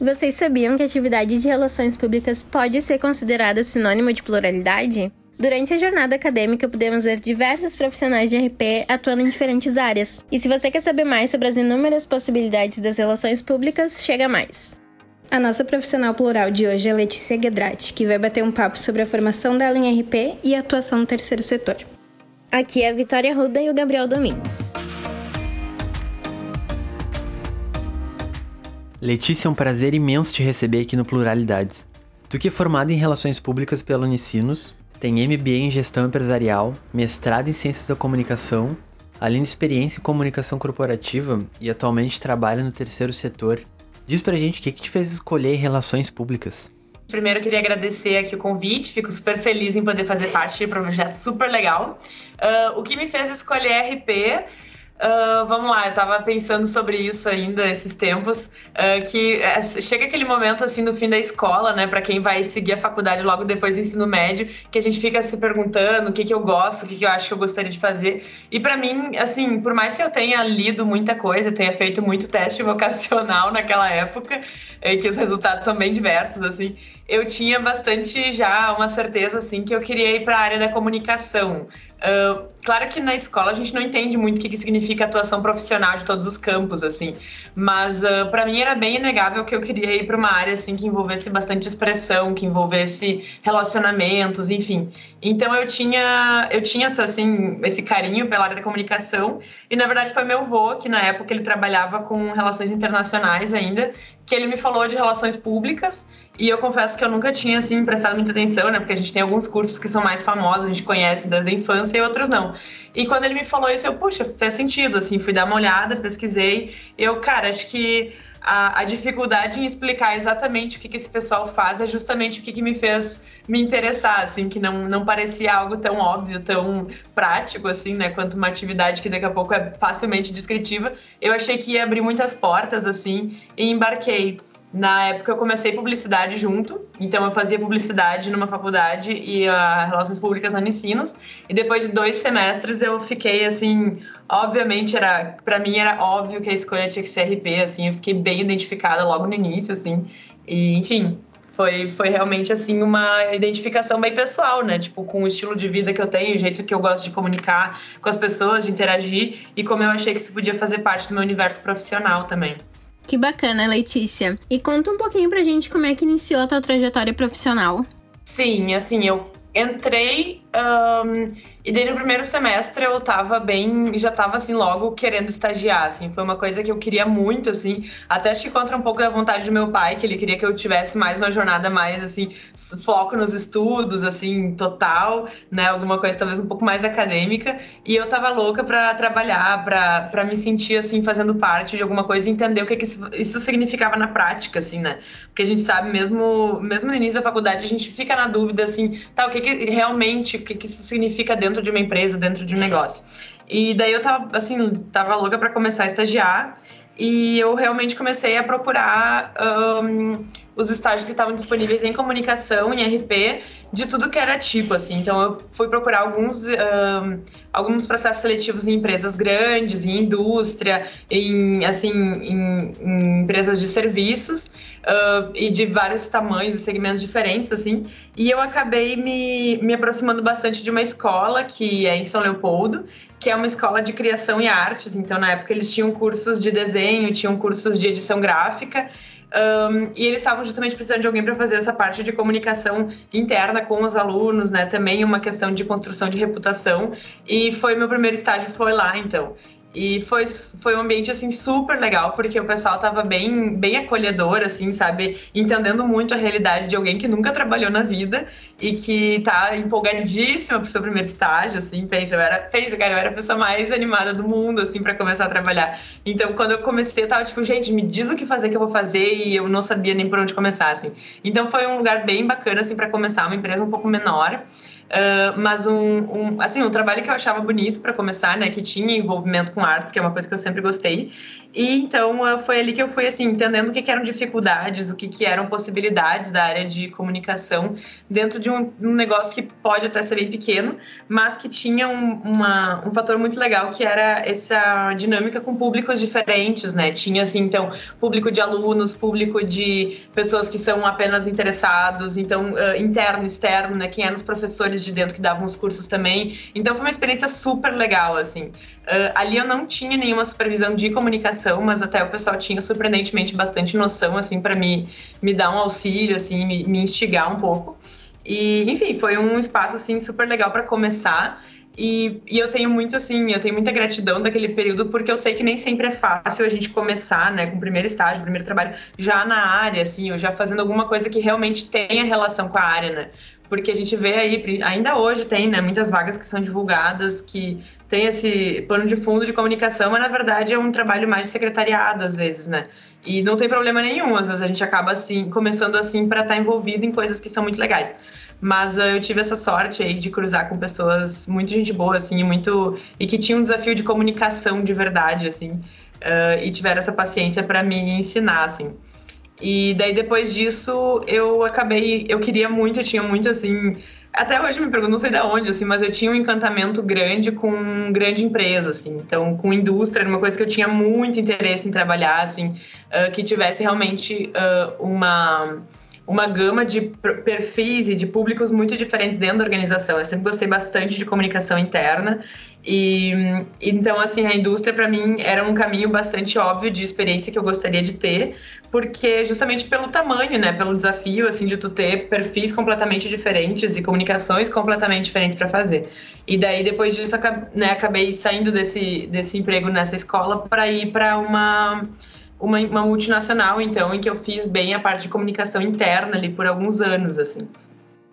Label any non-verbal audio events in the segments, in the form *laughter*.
Vocês sabiam que a atividade de relações públicas pode ser considerada sinônimo de pluralidade? Durante a jornada acadêmica, podemos ver diversos profissionais de RP atuando em diferentes áreas. E se você quer saber mais sobre as inúmeras possibilidades das relações públicas, chega mais. A nossa profissional plural de hoje é Letícia Guedrati, que vai bater um papo sobre a formação dela em RP e a atuação no terceiro setor. Aqui é a Vitória Ruda e o Gabriel Domingues. Letícia, é um prazer imenso te receber aqui no Pluralidades. Tu que é formada em Relações Públicas pela Unicinos, tem MBA em Gestão Empresarial, mestrado em Ciências da Comunicação, além de experiência em comunicação corporativa e atualmente trabalha no terceiro setor. Diz pra gente o que, que te fez escolher Relações Públicas. Primeiro, queria agradecer aqui o convite, fico super feliz em poder fazer parte de um projeto super legal. Uh, o que me fez escolher RP Uh, vamos lá, eu tava pensando sobre isso ainda esses tempos, uh, que é, chega aquele momento assim no fim da escola, né, para quem vai seguir a faculdade logo depois do ensino médio, que a gente fica se perguntando o que que eu gosto, o que que eu acho que eu gostaria de fazer. E para mim, assim, por mais que eu tenha lido muita coisa, tenha feito muito teste *laughs* vocacional naquela época, e que os resultados são bem diversos assim, eu tinha bastante já uma certeza assim que eu queria ir para a área da comunicação. Uh, claro que na escola a gente não entende muito o que, que significa atuação profissional de todos os campos, assim, mas uh, para mim era bem inegável que eu queria ir para uma área assim que envolvesse bastante expressão, que envolvesse relacionamentos, enfim. Então eu tinha eu tinha assim esse carinho pela área da comunicação e na verdade foi meu avô que na época ele trabalhava com relações internacionais ainda, que ele me falou de relações públicas e eu confesso que eu nunca tinha, assim, prestado muita atenção, né? Porque a gente tem alguns cursos que são mais famosos, a gente conhece desde a infância e outros não. E quando ele me falou isso, eu, puxa, faz sentido, assim, fui dar uma olhada, pesquisei. Eu, cara, acho que a, a, dificuldade em explicar exatamente o que, que esse pessoal faz é justamente o que, que me fez me interessar, assim, que não, não parecia algo tão óbvio, tão prático, assim, né, quanto uma atividade que daqui a pouco é facilmente descritiva. Eu achei que ia abrir muitas portas, assim, e embarquei. Na época eu comecei publicidade junto, então eu fazia publicidade numa faculdade e a Relações Públicas na Unicinos. E depois de dois semestres eu fiquei assim, obviamente era, para mim era óbvio que a escolha tinha que ser RP, assim, eu fiquei bem identificada logo no início, assim. E enfim, foi, foi realmente assim uma identificação bem pessoal, né? Tipo, com o estilo de vida que eu tenho, o jeito que eu gosto de comunicar com as pessoas, de interagir e como eu achei que isso podia fazer parte do meu universo profissional também. Que bacana, Letícia. E conta um pouquinho pra gente como é que iniciou a tua trajetória profissional. Sim, assim, eu entrei um, e daí no primeiro semestre eu tava bem, já tava assim logo querendo estagiar, assim, foi uma coisa que eu queria muito, assim, até acho que contra um pouco da vontade do meu pai, que ele queria que eu tivesse mais uma jornada mais, assim, foco nos estudos, assim, total, né, alguma coisa talvez um pouco mais acadêmica, e eu tava louca para trabalhar, para me sentir, assim, fazendo parte de alguma coisa e entender o que, que isso, isso significava na prática, assim, né, porque a gente sabe mesmo, mesmo no início da faculdade a gente fica na dúvida, assim, tá, o que que realmente, o que que isso significa dentro dentro de uma empresa, dentro de um negócio. E daí eu tava, assim, tava louca para começar a estagiar e eu realmente comecei a procurar um, os estágios que estavam disponíveis em comunicação, em RP, de tudo que era tipo, assim. Então eu fui procurar alguns, um, alguns processos seletivos em empresas grandes, em indústria, em, assim, em, em empresas de serviços uh, e de vários tamanhos e segmentos diferentes, assim. E eu acabei me, me aproximando bastante de uma escola que é em São Leopoldo, que é uma escola de criação e artes. Então, na época, eles tinham cursos de desenho, tinham cursos de edição gráfica. Um, e eles estavam justamente precisando de alguém para fazer essa parte de comunicação interna com os alunos, né? Também uma questão de construção de reputação. E foi meu primeiro estágio, foi lá, então. E foi, foi um ambiente, assim, super legal, porque o pessoal tava bem, bem acolhedor, assim, sabe? Entendendo muito a realidade de alguém que nunca trabalhou na vida e que tá empolgadíssima pro seu primeiro estágio, assim. Pensa, eu era, pensa, cara, eu era a pessoa mais animada do mundo, assim, para começar a trabalhar. Então, quando eu comecei, eu tava tipo, gente, me diz o que fazer que eu vou fazer e eu não sabia nem por onde começar, assim. Então, foi um lugar bem bacana, assim, para começar, uma empresa um pouco menor. Uh, mas um, um, assim, um trabalho que eu achava bonito para começar, né, que tinha envolvimento com artes, que é uma coisa que eu sempre gostei. E então uh, foi ali que eu fui assim entendendo o que, que eram dificuldades, o que, que eram possibilidades da área de comunicação dentro de um, um negócio que pode até ser bem pequeno, mas que tinha um, uma, um fator muito legal que era essa dinâmica com públicos diferentes, né? Tinha assim então público de alunos, público de pessoas que são apenas interessados, então uh, interno, externo, né? Quem eram os professores de dentro que davam os cursos também. Então foi uma experiência super legal, assim. Uh, ali eu não tinha nenhuma supervisão de comunicação, mas até o pessoal tinha surpreendentemente bastante noção, assim, para me, me dar um auxílio, assim, me, me instigar um pouco. E, enfim, foi um espaço, assim, super legal para começar. E, e, eu tenho muito, assim, eu tenho muita gratidão daquele período, porque eu sei que nem sempre é fácil a gente começar, né, com o primeiro estágio, primeiro trabalho, já na área, assim, ou já fazendo alguma coisa que realmente tenha relação com a área, né? Porque a gente vê aí, ainda hoje tem, né, muitas vagas que são divulgadas, que tem esse pano de fundo de comunicação, mas na verdade é um trabalho mais de secretariado às vezes, né? E não tem problema nenhum, às vezes a gente acaba assim, começando assim para estar tá envolvido em coisas que são muito legais. Mas uh, eu tive essa sorte aí de cruzar com pessoas muito gente boa, assim, muito e que tinham um desafio de comunicação de verdade, assim, uh, e tiveram essa paciência para me ensinar, assim. E daí depois disso eu acabei, eu queria muito, eu tinha muito assim, até hoje me pergunto, não sei de onde, assim, mas eu tinha um encantamento grande com grande empresa, assim, então com indústria, era uma coisa que eu tinha muito interesse em trabalhar, assim, uh, que tivesse realmente uh, uma uma gama de perfis e de públicos muito diferentes dentro da organização. Eu sempre gostei bastante de comunicação interna e então assim a indústria para mim era um caminho bastante óbvio de experiência que eu gostaria de ter, porque justamente pelo tamanho, né, pelo desafio assim de tu ter perfis completamente diferentes e comunicações completamente diferentes para fazer. E daí depois disso né, acabei saindo desse desse emprego nessa escola para ir para uma uma, uma multinacional, então, em que eu fiz bem a parte de comunicação interna ali por alguns anos, assim.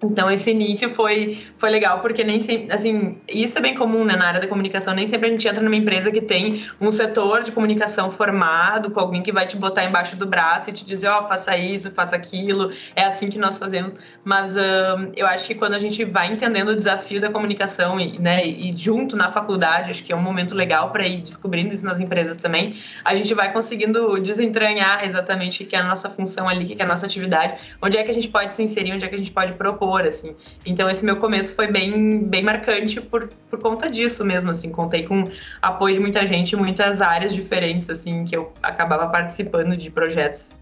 Então esse início foi, foi legal, porque nem sempre, assim, isso é bem comum né, na área da comunicação, nem sempre a gente entra numa empresa que tem um setor de comunicação formado, com alguém que vai te botar embaixo do braço e te dizer, ó, oh, faça isso, faça aquilo, é assim que nós fazemos. Mas uh, eu acho que quando a gente vai entendendo o desafio da comunicação e, né, e junto na faculdade, acho que é um momento legal para ir descobrindo isso nas empresas também, a gente vai conseguindo desentranhar exatamente o que é a nossa função ali, o que é a nossa atividade, onde é que a gente pode se inserir, onde é que a gente pode propor assim. Então esse meu começo foi bem, bem marcante por, por conta disso mesmo, assim. Contei com apoio de muita gente, muitas áreas diferentes, assim, que eu acabava participando de projetos.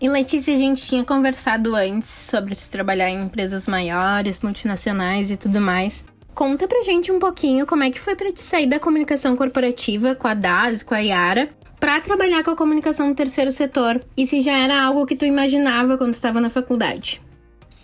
E Letícia, a gente tinha conversado antes sobre trabalhar em empresas maiores, multinacionais e tudo mais. Conta pra gente um pouquinho como é que foi para te sair da comunicação corporativa com a DAS, com a Yara, para trabalhar com a comunicação no terceiro setor e se já era algo que tu imaginava quando estava na faculdade.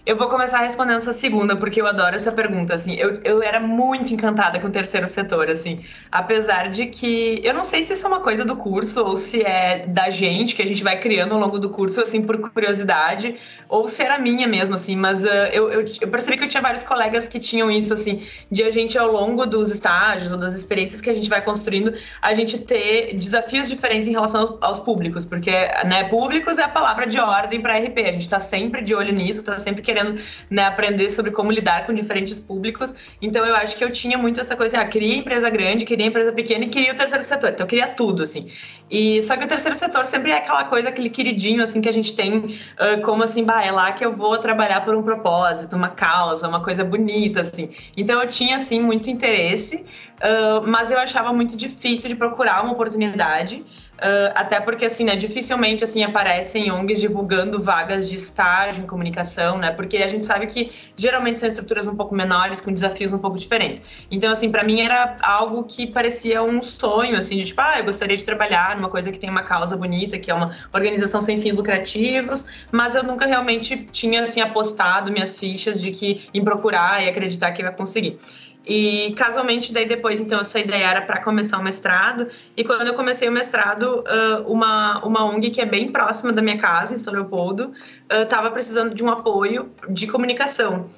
Eu vou começar respondendo essa segunda, porque eu adoro essa pergunta, assim. Eu, eu era muito encantada com o terceiro setor, assim. Apesar de que... Eu não sei se isso é uma coisa do curso, ou se é da gente, que a gente vai criando ao longo do curso, assim, por curiosidade, ou se era minha mesmo, assim. Mas uh, eu, eu, eu, percebi que eu tinha vários colegas que tinham isso, assim, de a gente, ao longo dos estágios ou das experiências que a gente vai construindo, a gente ter desafios diferentes em relação aos, aos públicos. Porque, né, públicos é a palavra de ordem para RP. A gente tá sempre de olho nisso, tá sempre querendo querendo né, aprender sobre como lidar com diferentes públicos. Então eu acho que eu tinha muito essa coisa, ah, queria empresa grande, queria empresa pequena e queria o terceiro setor. Então eu queria tudo, assim. E só que o terceiro setor sempre é aquela coisa, aquele queridinho, assim, que a gente tem uh, como assim, bah, é lá que eu vou trabalhar por um propósito, uma causa, uma coisa bonita, assim. Então eu tinha, assim, muito interesse, uh, mas eu achava muito difícil de procurar uma oportunidade. Uh, até porque, assim, né, dificilmente, assim, aparecem ONGs divulgando vagas de estágio em comunicação, né, porque a gente sabe que geralmente são estruturas um pouco menores, com desafios um pouco diferentes. Então, assim, para mim era algo que parecia um sonho, assim, de tipo, ah, eu gostaria de trabalhar numa coisa que tem uma causa bonita, que é uma organização sem fins lucrativos, mas eu nunca realmente tinha, assim, apostado minhas fichas de que em procurar e acreditar que ia conseguir. E casualmente, daí depois, então, essa ideia era para começar o mestrado. E quando eu comecei o mestrado, uma, uma ONG que é bem próxima da minha casa, em São Leopoldo, estava precisando de um apoio de comunicação.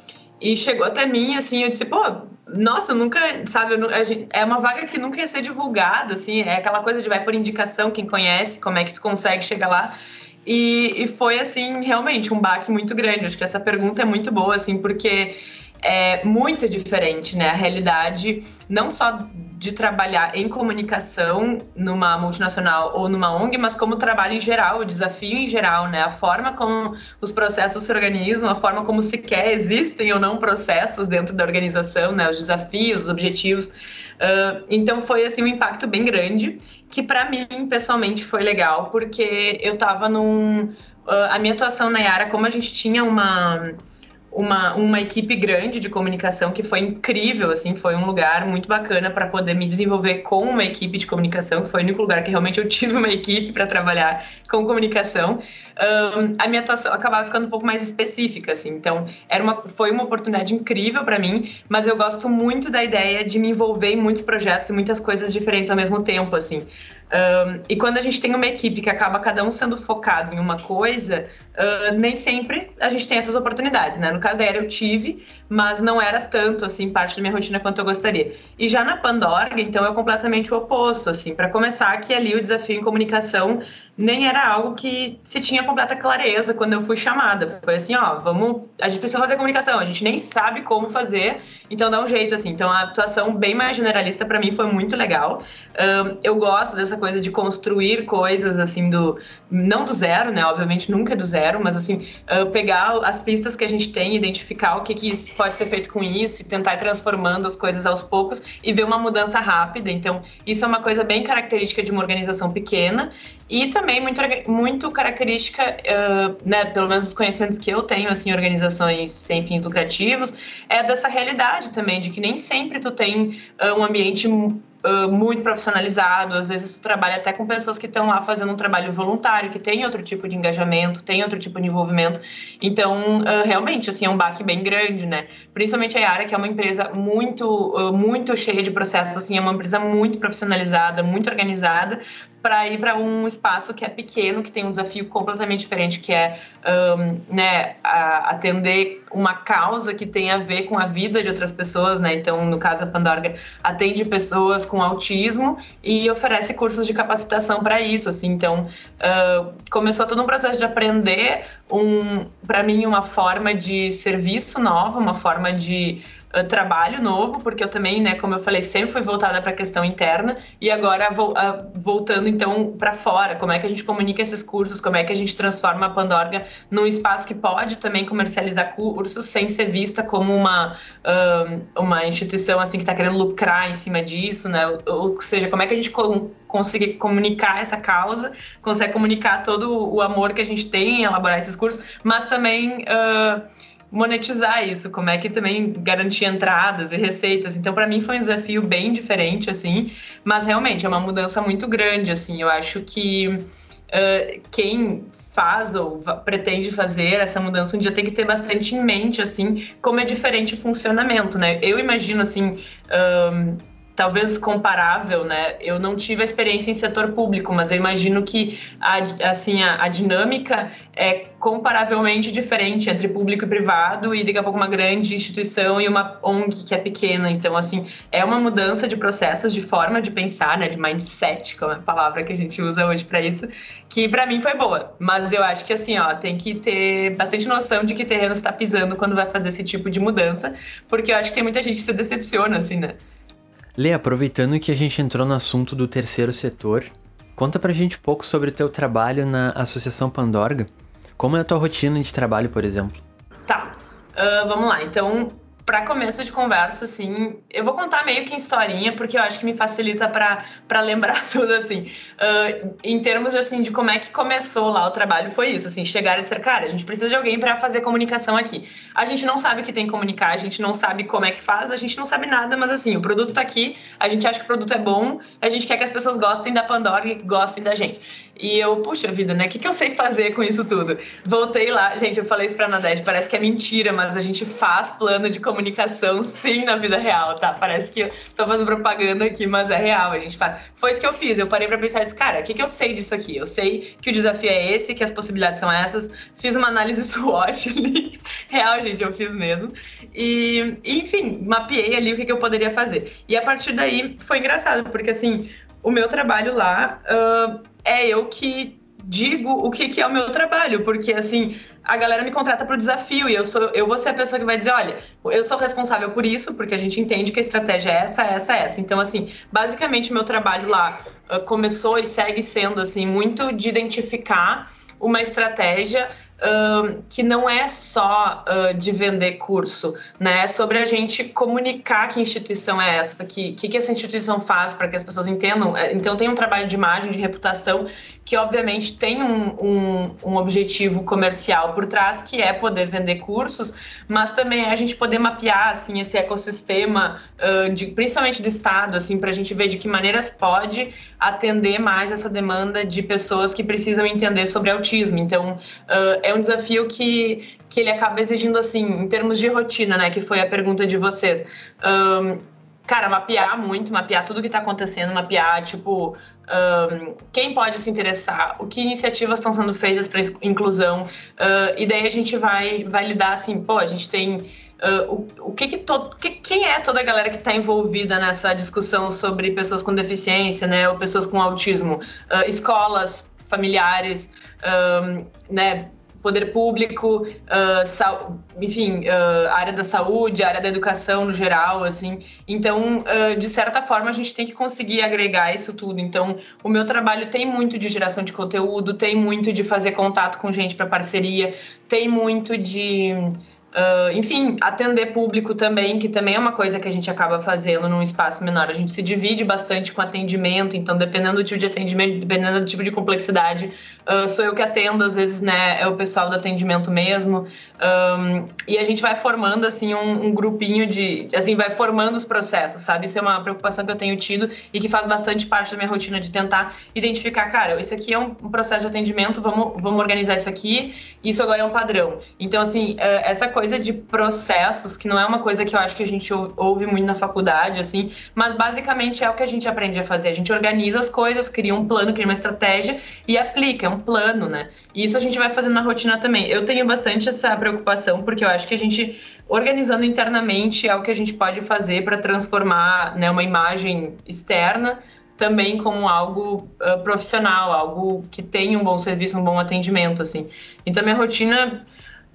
E chegou até mim, assim, eu disse, pô, nossa, nunca, sabe, é uma vaga que nunca ia ser divulgada, assim, é aquela coisa de vai por indicação, quem conhece, como é que tu consegue chegar lá. E, e foi, assim, realmente um baque muito grande. Acho que essa pergunta é muito boa, assim, porque é muito diferente, né? A realidade não só de trabalhar em comunicação numa multinacional ou numa ONG, mas como trabalho em geral, o desafio em geral, né? A forma como os processos se organizam, a forma como sequer existem ou não processos dentro da organização, né? Os desafios, os objetivos. Uh, então foi assim um impacto bem grande que para mim pessoalmente foi legal porque eu estava num uh, a minha atuação na Yara como a gente tinha uma uma, uma equipe grande de comunicação que foi incrível, assim, foi um lugar muito bacana para poder me desenvolver com uma equipe de comunicação, que foi o único lugar que realmente eu *laughs* tive uma equipe para trabalhar com comunicação. Um, a minha atuação acabava ficando um pouco mais específica, assim, então era uma, foi uma oportunidade incrível para mim, mas eu gosto muito da ideia de me envolver em muitos projetos e muitas coisas diferentes ao mesmo tempo, assim. Um, e quando a gente tem uma equipe que acaba cada um sendo focado em uma coisa, uh, nem sempre a gente tem essas oportunidades, né? No caso Era eu tive, mas não era tanto, assim, parte da minha rotina quanto eu gostaria. E já na Pandora, então, é completamente o oposto, assim. Para começar, que ali o desafio em comunicação nem era algo que se tinha completa clareza quando eu fui chamada. Foi assim, ó, vamos, a gente precisa fazer comunicação, a gente nem sabe como fazer, então dá um jeito assim. Então a atuação bem mais generalista para mim foi muito legal. Um, eu gosto dessa coisa de construir coisas assim do não do zero, né? Obviamente nunca é do zero, mas assim uh, pegar as pistas que a gente tem, identificar o que que pode ser feito com isso e tentar ir transformando as coisas aos poucos e ver uma mudança rápida. Então isso é uma coisa bem característica de uma organização pequena e também muito, muito característica, uh, né, pelo menos os conhecimentos que eu tenho, assim, organizações sem fins lucrativos, é dessa realidade também, de que nem sempre tu tem uh, um ambiente muito profissionalizado, às vezes tu trabalha até com pessoas que estão lá fazendo um trabalho voluntário, que tem outro tipo de engajamento, tem outro tipo de envolvimento. Então, uh, realmente, assim, é um baque bem grande, né? Principalmente a Yara, que é uma empresa muito, uh, muito cheia de processos, assim, é uma empresa muito profissionalizada, muito organizada, para ir para um espaço que é pequeno, que tem um desafio completamente diferente, que é um, né, atender uma causa que tem a ver com a vida de outras pessoas, né? Então, no caso, a Pandorga atende pessoas com autismo e oferece cursos de capacitação para isso, assim. Então, uh, começou todo um processo de aprender um, para mim, uma forma de serviço nova, uma forma de trabalho novo, porque eu também, né, como eu falei, sempre fui voltada para a questão interna e agora vo uh, voltando então para fora, como é que a gente comunica esses cursos, como é que a gente transforma a Pandorga num espaço que pode também comercializar cursos sem ser vista como uma uh, uma instituição assim que está querendo lucrar em cima disso, né? Ou, ou seja, como é que a gente co consegue comunicar essa causa, consegue comunicar todo o amor que a gente tem em elaborar esses cursos, mas também uh, monetizar isso, como é que também garantir entradas e receitas. Então, para mim foi um desafio bem diferente, assim, mas realmente é uma mudança muito grande, assim. Eu acho que uh, quem faz ou pretende fazer essa mudança um dia tem que ter bastante em mente, assim, como é diferente o funcionamento, né? Eu imagino, assim. Talvez comparável, né? Eu não tive a experiência em setor público, mas eu imagino que a, assim a, a, dinâmica é comparavelmente diferente entre público e privado e daqui a pouco uma grande instituição e uma ONG que é pequena. Então, assim, é uma mudança de processos, de forma de pensar, né? De mindset, como é a palavra que a gente usa hoje para isso, que para mim foi boa. Mas eu acho que assim, ó, tem que ter bastante noção de que terreno está pisando quando vai fazer esse tipo de mudança, porque eu acho que tem muita gente que se decepciona, assim, né? Lê, aproveitando que a gente entrou no assunto do terceiro setor, conta pra gente um pouco sobre o teu trabalho na Associação Pandorga. Como é a tua rotina de trabalho, por exemplo? Tá, uh, vamos lá. Então, para começo de conversa, assim, eu vou contar meio que historinha, porque eu acho que me facilita para lembrar *laughs* tudo, assim. Uh, em termos, assim, de como é que começou lá o trabalho, foi isso, assim, chegar e dizer, cara, a gente precisa de alguém para fazer comunicação aqui. A gente não sabe o que tem que comunicar, a gente não sabe como é que faz, a gente não sabe nada, mas, assim, o produto tá aqui, a gente acha que o produto é bom, a gente quer que as pessoas gostem da Pandora e gostem da gente. E eu, puxa vida, né, o que, que eu sei fazer com isso tudo? Voltei lá, gente, eu falei isso pra Nadege, parece que é mentira, mas a gente faz plano de comunicação comunicação sim na vida real, tá? Parece que eu tô fazendo propaganda aqui, mas é real, a gente faz. Foi isso que eu fiz. Eu parei pra pensar e disse, cara, o que, que eu sei disso aqui? Eu sei que o desafio é esse, que as possibilidades são essas. Fiz uma análise *laughs* SWOT ali. real, gente, eu fiz mesmo. E, enfim, mapeei ali o que, que eu poderia fazer. E a partir daí foi engraçado, porque assim, o meu trabalho lá uh, é eu que digo o que, que é o meu trabalho, porque assim, a galera me contrata para o desafio e eu sou eu vou ser a pessoa que vai dizer, olha, eu sou responsável por isso, porque a gente entende que a estratégia é essa, essa, essa. Então, assim, basicamente meu trabalho lá uh, começou e segue sendo assim muito de identificar uma estratégia que não é só uh, de vender curso, né? É sobre a gente comunicar que instituição é essa, que que, que essa instituição faz para que as pessoas entendam. É, então tem um trabalho de imagem, de reputação que obviamente tem um, um, um, objetivo comercial por trás, que é poder vender cursos, mas também é a gente poder mapear assim, esse ecossistema, uh, de, principalmente do Estado, assim, para a gente ver de que maneiras pode atender mais essa demanda de pessoas que precisam entender sobre autismo. Então, uh, é um desafio que, que ele acaba exigindo, assim, em termos de rotina, né, que foi a pergunta de vocês. Um, cara, mapear muito, mapear tudo que está acontecendo, mapear, tipo, um, quem pode se interessar, o que iniciativas estão sendo feitas para inclusão, uh, e daí a gente vai, vai lidar assim, pô, a gente tem. Uh, o, o que que todo, que, quem é toda a galera que está envolvida nessa discussão sobre pessoas com deficiência, né, ou pessoas com autismo? Uh, escolas, familiares, né, poder público, uh, enfim, uh, área da saúde, área da educação no geral, assim. Então, uh, de certa forma, a gente tem que conseguir agregar isso tudo. Então, o meu trabalho tem muito de geração de conteúdo, tem muito de fazer contato com gente para parceria, tem muito de Uh, enfim, atender público também, que também é uma coisa que a gente acaba fazendo num espaço menor. A gente se divide bastante com atendimento, então, dependendo do tipo de atendimento, dependendo do tipo de complexidade, uh, sou eu que atendo, às vezes, né, é o pessoal do atendimento mesmo. Um, e a gente vai formando, assim, um, um, grupinho de. Assim, vai formando os processos, sabe? Isso é uma preocupação que eu tenho tido e que faz bastante parte da minha rotina de tentar identificar, cara, isso aqui é um, processo de atendimento, vamos, vamos organizar isso aqui, isso agora é um padrão. Então, assim, uh, essa coisa coisa de processos, que não é uma coisa que eu acho que a gente ouve muito na faculdade, assim, mas basicamente é o que a gente aprende a fazer. A gente organiza as coisas, cria um plano, cria uma estratégia e aplica, é um plano, né? E isso a gente vai fazendo na rotina também. Eu tenho bastante essa preocupação, porque eu acho que a gente, organizando internamente, é o que a gente pode fazer para transformar né, uma imagem externa também como algo uh, profissional, algo que tenha um bom serviço, um bom atendimento, assim. Então, minha rotina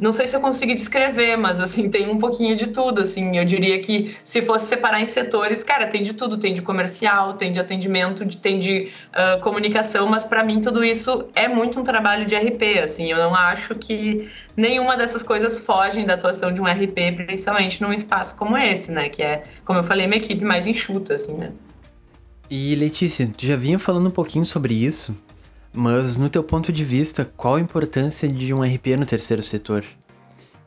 não sei se eu consigo descrever, mas assim, tem um pouquinho de tudo, assim. Eu diria que se fosse separar em setores, cara, tem de tudo, tem de comercial, tem de atendimento, tem de uh, comunicação, mas para mim tudo isso é muito um trabalho de RP, assim. Eu não acho que nenhuma dessas coisas fogem da atuação de um RP, principalmente num espaço como esse, né, que é, como eu falei, uma equipe mais enxuta, assim, né. E Letícia, tu já vinha falando um pouquinho sobre isso, mas no teu ponto de vista, qual a importância de um RP no terceiro setor?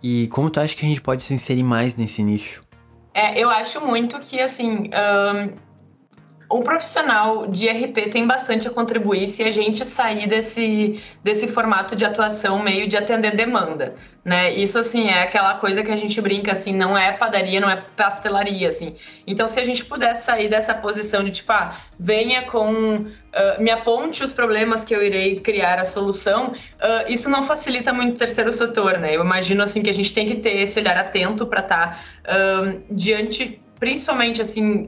E como tu acha que a gente pode se inserir mais nesse nicho? É, eu acho muito que assim, um, um profissional de RP tem bastante a contribuir se a gente sair desse, desse formato de atuação meio de atender demanda, né? Isso, assim, é aquela coisa que a gente brinca, assim, não é padaria, não é pastelaria, assim. Então, se a gente pudesse sair dessa posição de, tipo, ah, venha com... Uh, me aponte os problemas que eu irei criar a solução, uh, isso não facilita muito o terceiro setor, né? Eu imagino, assim, que a gente tem que ter esse olhar atento para estar tá, uh, diante principalmente assim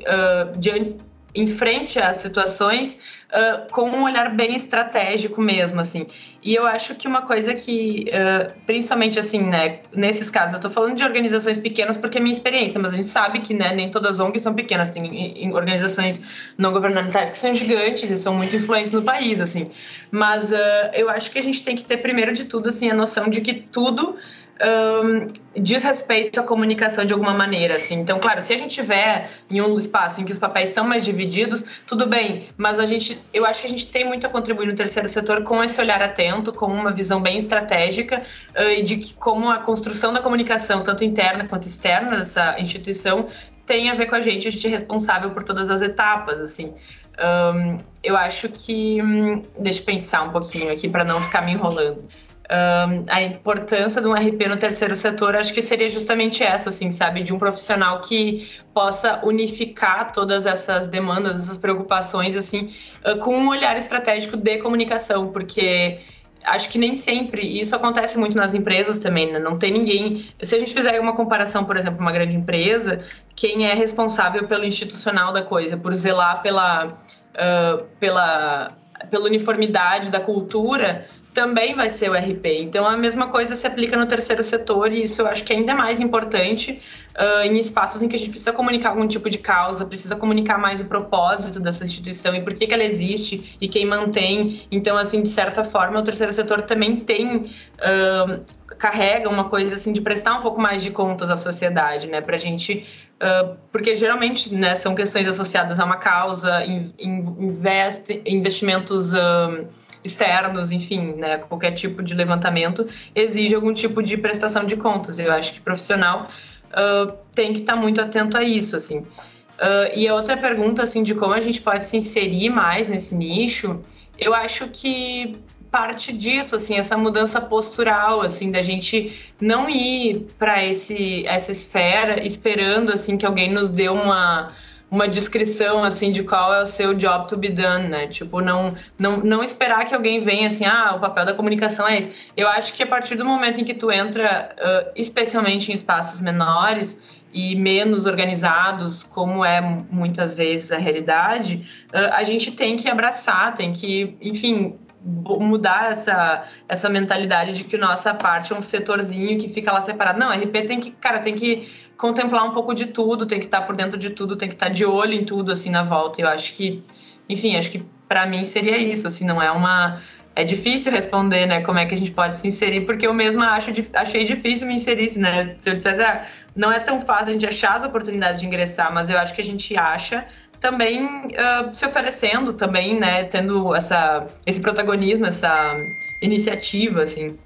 diante, em frente às situações uh, com um olhar bem estratégico mesmo, assim. E eu acho que uma coisa que, uh, principalmente assim, né, nesses casos, eu tô falando de organizações pequenas porque é minha experiência, mas a gente sabe que, né, nem todas as ONGs são pequenas, tem organizações não governamentais que são gigantes e são muito influentes no país, assim. Mas uh, eu acho que a gente tem que ter, primeiro de tudo, assim, a noção de que tudo um, diz respeito à comunicação de alguma maneira, assim. Então, claro, se a gente tiver em um espaço em que os papéis são mais divididos, tudo bem, mas a gente, eu acho que a gente tem muito a contribuir no terceiro setor com esse olhar atento, com uma visão bem estratégica uh, de que como a construção da comunicação, tanto interna quanto externa dessa instituição, tem a ver com a gente, a gente é responsável por todas as etapas, assim. Um, eu acho que. Hum, deixa eu pensar um pouquinho aqui para não ficar me enrolando um, a importância de um RP no terceiro setor, acho que seria justamente essa, assim, sabe? De um profissional que possa unificar todas essas demandas, essas preocupações, assim, uh, com um olhar estratégico de comunicação, porque acho que nem sempre isso acontece muito nas empresas também, né? Não tem ninguém. Se a gente fizer uma comparação, por exemplo, uma grande empresa, quem é responsável pelo institucional da coisa, por zelar pela. Uh, pela pela uniformidade da cultura, também vai ser o RP. Então, a mesma coisa se aplica no terceiro setor, e isso eu acho que é ainda mais importante uh, em espaços em que a gente precisa comunicar algum tipo de causa, precisa comunicar mais o propósito dessa instituição e por que, que ela existe e quem mantém. Então, assim, de certa forma, o terceiro setor também tem. Uh, carrega uma coisa assim de prestar um pouco mais de contas à sociedade, né? Pra gente. Uh, porque geralmente né, são questões associadas a uma causa, in, investe, investimentos. Uh, externos, enfim, né, qualquer tipo de levantamento exige algum tipo de prestação de contas. Eu acho que profissional uh, tem que estar tá muito atento a isso, assim. Uh, e a outra pergunta, assim, de como a gente pode se inserir mais nesse nicho, eu acho que parte disso, assim, essa mudança postural, assim, da gente não ir para esse essa esfera esperando, assim, que alguém nos dê uma uma descrição assim de qual é o seu job to be done, né? Tipo, não, não, não esperar que alguém venha assim, ah, o papel da comunicação é esse. Eu acho que a partir do momento em que tu entra, uh, especialmente em espaços menores e menos organizados, como é muitas vezes a realidade, uh, a gente tem que abraçar, tem que, enfim, mudar essa, essa mentalidade de que nossa parte é um setorzinho que fica lá separado. Não, RP tem que, cara, tem que contemplar um pouco de tudo, tem que estar por dentro de tudo, tem que estar de olho em tudo, assim, na volta. Eu acho que, enfim, acho que para mim seria isso, assim, não é uma... É difícil responder, né, como é que a gente pode se inserir, porque eu mesma acho, achei difícil me inserir, né, se eu dissesse, ah, não é tão fácil a gente achar as oportunidades de ingressar, mas eu acho que a gente acha também uh, se oferecendo, também, né, tendo essa, esse protagonismo, essa iniciativa, assim.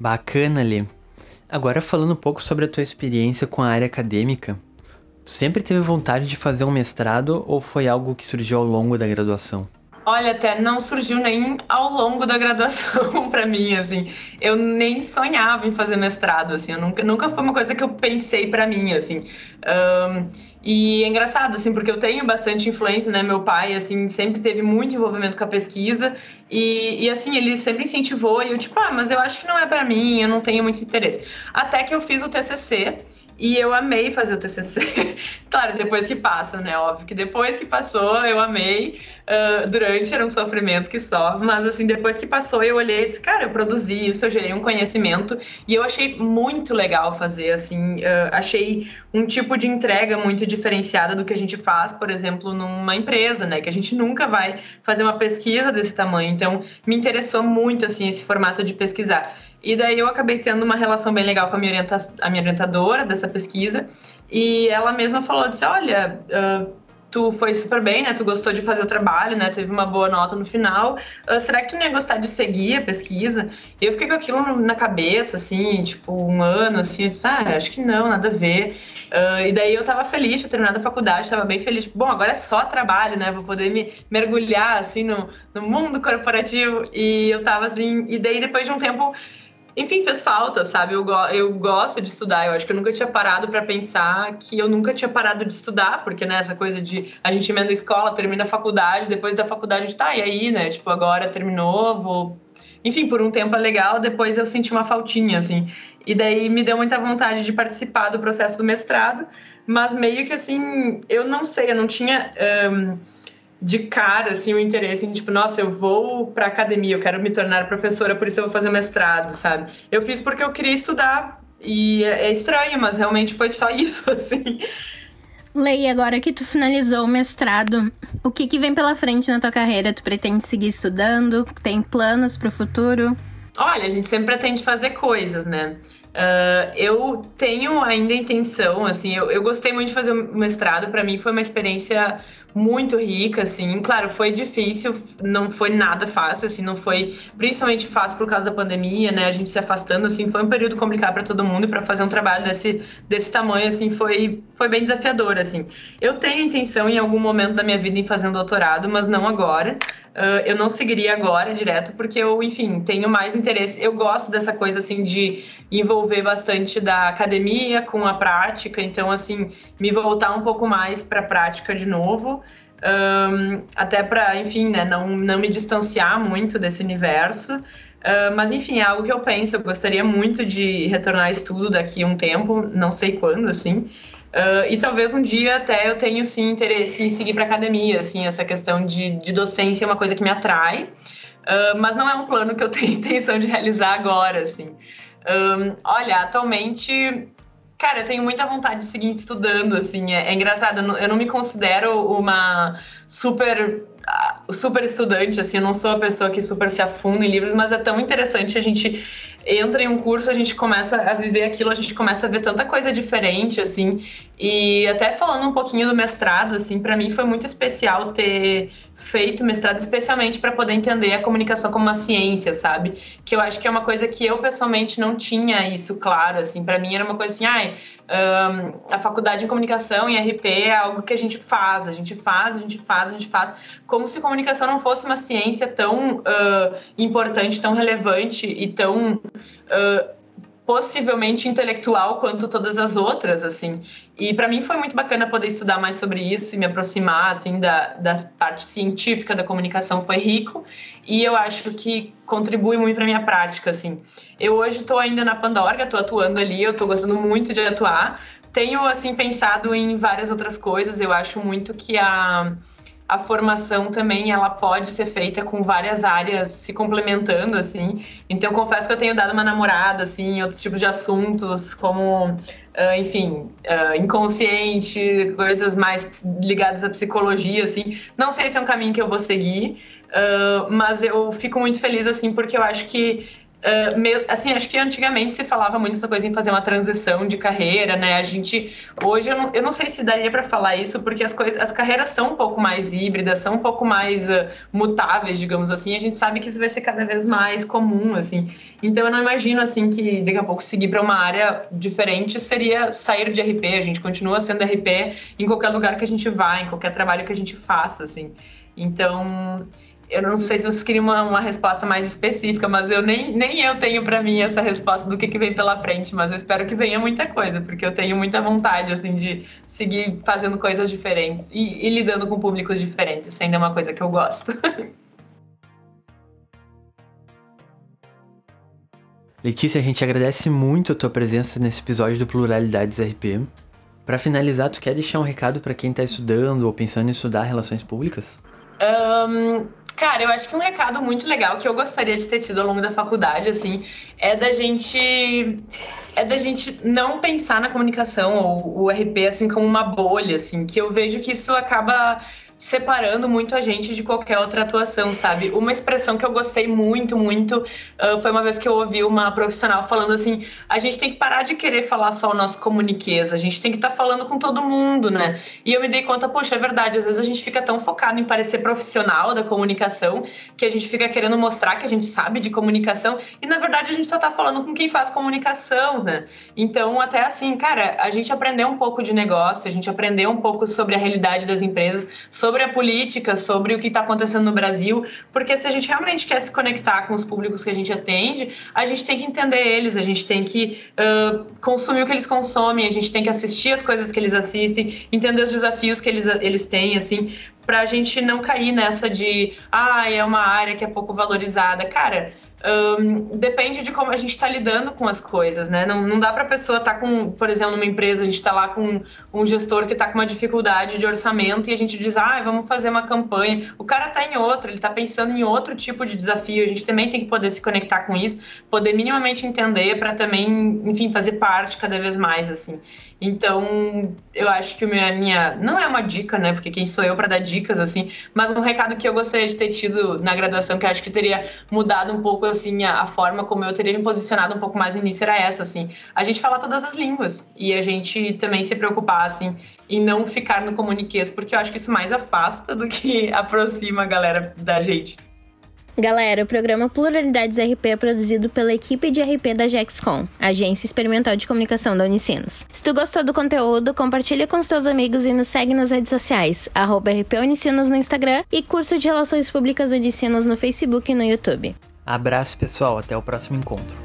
Bacana, ali. Agora falando um pouco sobre a tua experiência com a área acadêmica, tu sempre teve vontade de fazer um mestrado ou foi algo que surgiu ao longo da graduação? Olha, até não surgiu nem ao longo da graduação *laughs* para mim, assim. Eu nem sonhava em fazer mestrado, assim. Eu nunca, nunca foi uma coisa que eu pensei para mim, assim. Um, e é engraçado, assim, porque eu tenho bastante influência, né? Meu pai, assim, sempre teve muito envolvimento com a pesquisa. E, e assim, ele sempre incentivou. E eu, tipo, ah, mas eu acho que não é para mim, eu não tenho muito interesse. Até que eu fiz o TCC. E eu amei fazer o TCC. *laughs* claro, depois que passa, né? Óbvio que depois que passou, eu amei. Uh, durante era um sofrimento que só, mas assim, depois que passou, eu olhei e disse, cara, eu produzi isso, eu gerei um conhecimento e eu achei muito legal fazer, assim, uh, achei um tipo de entrega muito diferenciada do que a gente faz, por exemplo, numa empresa, né? Que a gente nunca vai fazer uma pesquisa desse tamanho. Então, me interessou muito, assim, esse formato de pesquisar. E daí eu acabei tendo uma relação bem legal com a minha, orienta a minha orientadora dessa pesquisa. E ela mesma falou, disse, olha, uh, tu foi super bem, né? Tu gostou de fazer o trabalho, né? Teve uma boa nota no final. Uh, será que tu não ia gostar de seguir a pesquisa? E eu fiquei com aquilo na cabeça, assim, tipo, um ano, assim. Eu disse, ah, acho que não, nada a ver. Uh, e daí eu tava feliz, tinha terminado a faculdade, tava bem feliz. Bom, agora é só trabalho, né? Vou poder me mergulhar, assim, no, no mundo corporativo. E eu tava assim... E daí, depois de um tempo enfim, fez falta, sabe? Eu, go eu gosto de estudar. Eu acho que eu nunca tinha parado para pensar que eu nunca tinha parado de estudar, porque, né, essa coisa de a gente emenda a escola, termina a faculdade, depois da faculdade tá, e aí, né? Tipo, agora terminou, vou. Enfim, por um tempo é legal, depois eu senti uma faltinha, assim. E daí me deu muita vontade de participar do processo do mestrado, mas meio que assim, eu não sei, eu não tinha. Um de cara, assim, o interesse em, tipo, nossa, eu vou pra academia, eu quero me tornar professora, por isso eu vou fazer mestrado, sabe? Eu fiz porque eu queria estudar e é, é estranho, mas realmente foi só *laughs* isso, assim. Lei, agora que tu finalizou o mestrado, o que, que vem pela frente na tua carreira? Tu pretende seguir estudando? Tem planos para o futuro? Olha, a gente sempre pretende fazer coisas, né? Uh, eu tenho ainda intenção, assim, eu, eu gostei muito de fazer o mestrado, para mim foi uma experiência muito rica, assim. Claro, foi difícil, não foi nada fácil, assim, não foi principalmente fácil por causa da pandemia, né? A gente se afastando, assim, foi um período complicado para todo mundo e para fazer um trabalho desse, desse tamanho, assim, foi, foi bem desafiador, assim. Eu tenho intenção em algum momento da minha vida em fazer um doutorado, mas não agora. Uh, eu não seguiria agora direto, porque eu, enfim, tenho mais interesse. Eu gosto dessa coisa, assim, de envolver bastante da academia com a prática, então, assim, me voltar um pouco mais para a prática de novo. Um, até para, enfim, né, não, não me distanciar muito desse universo. Uh, mas, enfim, é algo que eu penso. Eu gostaria muito de retornar a estudo daqui a um tempo, não sei quando, assim. Uh, e talvez um dia até eu tenha, sim, interesse em seguir para academia, assim, essa questão de, de docência é uma coisa que me atrai, uh, mas não é um plano que eu *laughs* tenho intenção de realizar agora, assim. Um, olha, atualmente Cara, eu tenho muita vontade de seguir estudando, assim, é, é engraçado, eu não, eu não, me considero uma super super estudante, assim, eu não sou a pessoa que super se afunda em livros, mas é tão interessante a gente entra em um curso, a gente começa a viver aquilo, a gente começa a ver tanta coisa diferente, assim. E até falando um pouquinho do mestrado, assim, para mim foi muito especial ter feito mestrado, especialmente para poder entender a comunicação como uma ciência, sabe? Que eu acho que é uma coisa que eu pessoalmente não tinha isso claro, assim. Para mim era uma coisa assim, ai, um, a faculdade em comunicação em RP é algo que a gente faz, a gente faz, a gente faz, a gente faz, como se comunicação não fosse uma ciência tão uh, importante, tão relevante e tão uh, possivelmente intelectual quanto todas as outras, assim. E para mim foi muito bacana poder estudar mais sobre isso e me aproximar, assim, da, da parte científica da comunicação foi rico e eu acho que contribui muito para minha prática, assim. Eu hoje estou ainda na Pandorga, estou atuando ali, eu estou gostando muito de atuar. Tenho, assim, pensado em várias outras coisas, eu acho muito que a a formação também ela pode ser feita com várias áreas se complementando assim. Então confesso que eu tenho dado uma namorada assim, em outros tipos de assuntos como uh, enfim, uh, inconsciente, coisas mais ligadas à psicologia assim. Não sei se é um caminho que eu vou seguir, uh, mas eu fico muito feliz assim porque eu acho que Meu, assim, acho que antigamente se falava muito essa coisa em fazer uma transição de carreira, né? A gente hoje eu não, eu não sei se daria para falar isso porque as coisas, as carreiras são um pouco mais híbridas, são um pouco mais uh, mutáveis, digamos assim. A gente sabe que isso vai ser cada vez mais comum, assim. Então eu não imagino assim que daqui a pouco seguir para uma área diferente seria sair de RP. A gente continua sendo RP em qualquer lugar que a gente vá, em qualquer trabalho que a gente faça, assim. Então eu não sei se vocês queriam uma, uma resposta mais específica, mas eu nem, nem eu tenho para mim essa resposta do que, que vem pela frente, mas eu espero que venha muita coisa, porque eu tenho muita vontade, assim, de seguir fazendo coisas diferentes e, e lidando com públicos diferentes. Isso ainda é uma coisa que eu gosto. *laughs* Letícia, a gente agradece muito a tua presença nesse episódio do Pluralidades RP. Para finalizar, tu quer deixar um recado para quem está estudando ou pensando em estudar relações públicas? Um, Cara, eu acho que um recado muito legal que eu gostaria de ter tido ao longo da faculdade, assim, é da gente é da gente não pensar na comunicação ou o RP assim como uma bolha, assim, que eu vejo que isso acaba separando muito a gente de qualquer outra atuação, sabe? Uma expressão que eu gostei muito, muito, uh, foi uma vez que eu ouvi uma profissional falando assim: a gente tem que parar de querer falar só o nosso comuniquês, a gente tem que estar tá falando com todo mundo, né? E eu me dei conta, poxa, é verdade, às vezes a gente fica tão focado em parecer profissional da comunicação que a gente fica querendo mostrar que a gente sabe de comunicação e na verdade a gente só tá falando com quem faz comunicação, né? Então, até assim, cara, a gente aprendeu um pouco de negócio, a gente aprendeu um pouco sobre a realidade das empresas, sobre sobre a política, sobre o que está acontecendo no Brasil, porque se a gente realmente quer se conectar com os públicos que a gente atende, a gente tem que entender eles, a gente tem que uh, consumir o que eles consomem, a gente tem que assistir as coisas que eles assistem, entender os desafios que eles, eles têm, assim, para a gente não cair nessa de, ah, é uma área que é pouco valorizada. Cara, um, depende de como a gente está lidando com as coisas, né? Não, não dá para a pessoa estar tá com, por exemplo, numa empresa, a gente está lá com um gestor que está com uma dificuldade de orçamento e a gente diz, ah, vamos fazer uma campanha. O cara está em outro, ele está pensando em outro tipo de desafio. A gente também tem que poder se conectar com isso, poder minimamente entender para também, enfim, fazer parte cada vez mais, assim. Então, eu acho que minha, minha não é uma dica, né? Porque quem sou eu para dar dicas assim, mas um recado que eu gostaria de ter tido na graduação que eu acho que teria mudado um pouco assim a, a, forma como eu teria me posicionado um pouco mais no início era essa assim. A gente falar todas as línguas e a gente também se preocupar assim em não ficar no comuniquês, porque eu acho que isso mais afasta do que *laughs* aproxima a galera da gente. Galera, o programa Pluralidades RP é produzido pela equipe de RP da Jexcom, Agência Experimental de Comunicação da Unicinos. Se tu gostou do conteúdo, compartilha com os teus amigos e nos segue nas redes sociais, arroba RP Unicinos no Instagram e curso de Relações Públicas Unicinos no Facebook e no YouTube. Abraço pessoal, até o próximo encontro.